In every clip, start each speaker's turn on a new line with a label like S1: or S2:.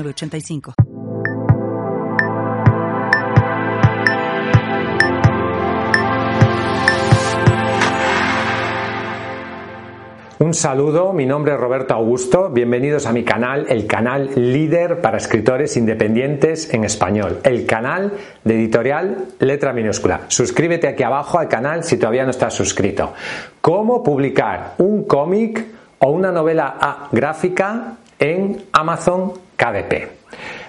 S1: 85
S2: Un saludo, mi nombre es Roberto Augusto, bienvenidos a mi canal, el canal líder para escritores independientes en español, el canal de editorial letra minúscula. Suscríbete aquí abajo al canal si todavía no estás suscrito. ¿Cómo publicar un cómic o una novela gráfica en Amazon KDP.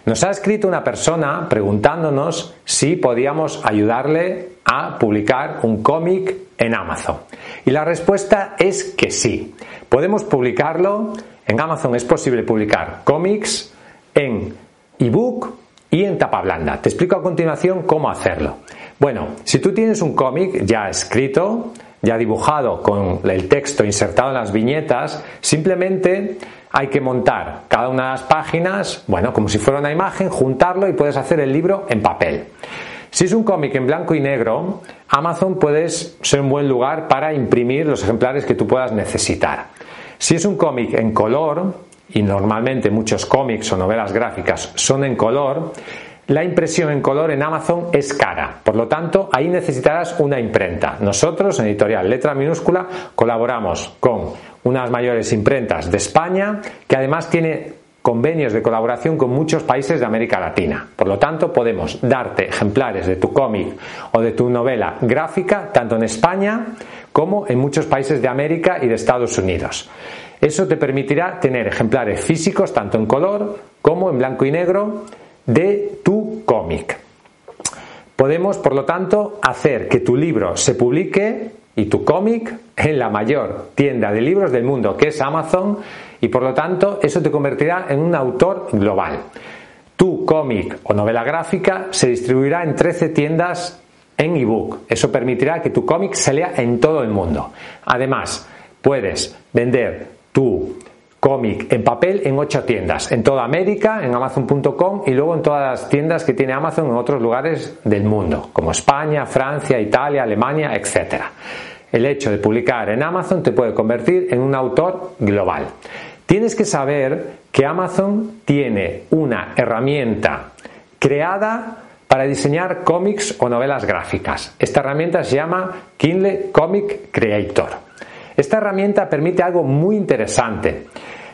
S2: Nos ha escrito una persona preguntándonos si podíamos ayudarle a publicar un cómic en Amazon. Y la respuesta es que sí. Podemos publicarlo. En Amazon es posible publicar cómics en ebook y en tapa blanda. Te explico a continuación cómo hacerlo. Bueno, si tú tienes un cómic ya escrito, ya dibujado con el texto insertado en las viñetas, simplemente hay que montar cada una de las páginas, bueno, como si fuera una imagen, juntarlo y puedes hacer el libro en papel. Si es un cómic en blanco y negro, Amazon puede ser un buen lugar para imprimir los ejemplares que tú puedas necesitar. Si es un cómic en color, y normalmente muchos cómics o novelas gráficas son en color, la impresión en color en Amazon es cara, por lo tanto ahí necesitarás una imprenta. Nosotros en editorial Letra Minúscula colaboramos con unas mayores imprentas de España, que además tiene convenios de colaboración con muchos países de América Latina. Por lo tanto, podemos darte ejemplares de tu cómic o de tu novela gráfica tanto en España como en muchos países de América y de Estados Unidos. Eso te permitirá tener ejemplares físicos tanto en color como en blanco y negro de tu cómic. Podemos, por lo tanto, hacer que tu libro se publique y tu cómic en la mayor tienda de libros del mundo, que es Amazon, y por lo tanto eso te convertirá en un autor global. Tu cómic o novela gráfica se distribuirá en 13 tiendas en ebook. Eso permitirá que tu cómic se lea en todo el mundo. Además, puedes vender tu cómic en papel en 8 tiendas, en toda América, en amazon.com y luego en todas las tiendas que tiene Amazon en otros lugares del mundo, como España, Francia, Italia, Alemania, etc. El hecho de publicar en Amazon te puede convertir en un autor global. Tienes que saber que Amazon tiene una herramienta creada para diseñar cómics o novelas gráficas. Esta herramienta se llama Kindle Comic Creator. Esta herramienta permite algo muy interesante,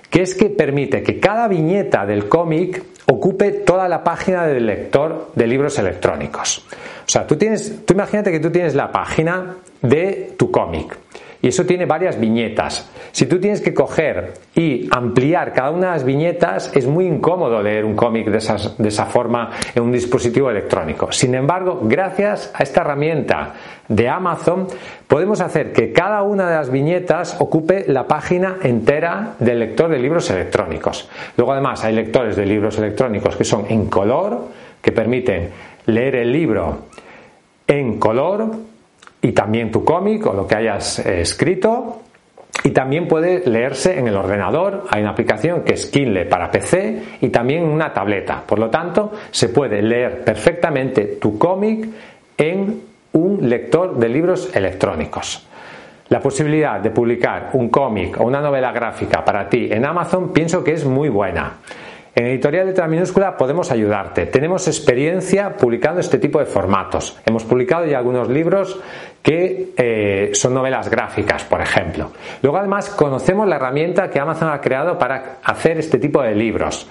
S2: que es que permite que cada viñeta del cómic ocupe toda la página del lector de libros electrónicos. O sea, tú tienes, tú imagínate que tú tienes la página de tu cómic y eso tiene varias viñetas. Si tú tienes que coger y ampliar cada una de las viñetas, es muy incómodo leer un cómic de, de esa forma en un dispositivo electrónico. Sin embargo, gracias a esta herramienta de Amazon, podemos hacer que cada una de las viñetas ocupe la página entera del lector de libros electrónicos. Luego, además, hay lectores de libros electrónicos que son en color, que permiten leer el libro en color y también tu cómic o lo que hayas eh, escrito. Y también puede leerse en el ordenador. Hay una aplicación que es Kindle para PC y también una tableta. Por lo tanto, se puede leer perfectamente tu cómic en un lector de libros electrónicos. La posibilidad de publicar un cómic o una novela gráfica para ti en Amazon pienso que es muy buena. En Editorial Letra Minúscula podemos ayudarte. Tenemos experiencia publicando este tipo de formatos. Hemos publicado ya algunos libros que eh, son novelas gráficas, por ejemplo. Luego además conocemos la herramienta que Amazon ha creado para hacer este tipo de libros.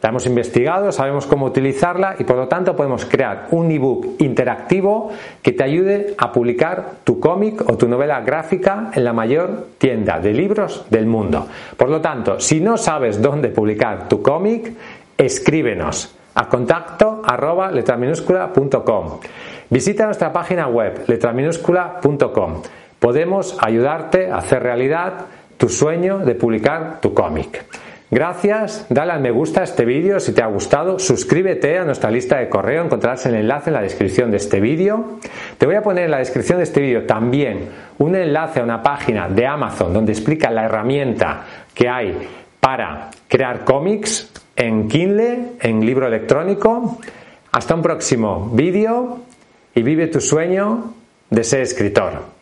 S2: La hemos investigado, sabemos cómo utilizarla y por lo tanto podemos crear un ebook interactivo que te ayude a publicar tu cómic o tu novela gráfica en la mayor tienda de libros del mundo. Por lo tanto, si no sabes dónde publicar tu cómic, escríbenos a contacto arroba letraminúscula.com. Visita nuestra página web letraminúscula.com. Podemos ayudarte a hacer realidad tu sueño de publicar tu cómic. Gracias, dale al me gusta a este vídeo si te ha gustado, suscríbete a nuestra lista de correo, encontrarás el enlace en la descripción de este vídeo. Te voy a poner en la descripción de este vídeo también un enlace a una página de Amazon donde explica la herramienta que hay para crear cómics en Kindle, en libro electrónico. Hasta un próximo vídeo y vive tu sueño de ser escritor.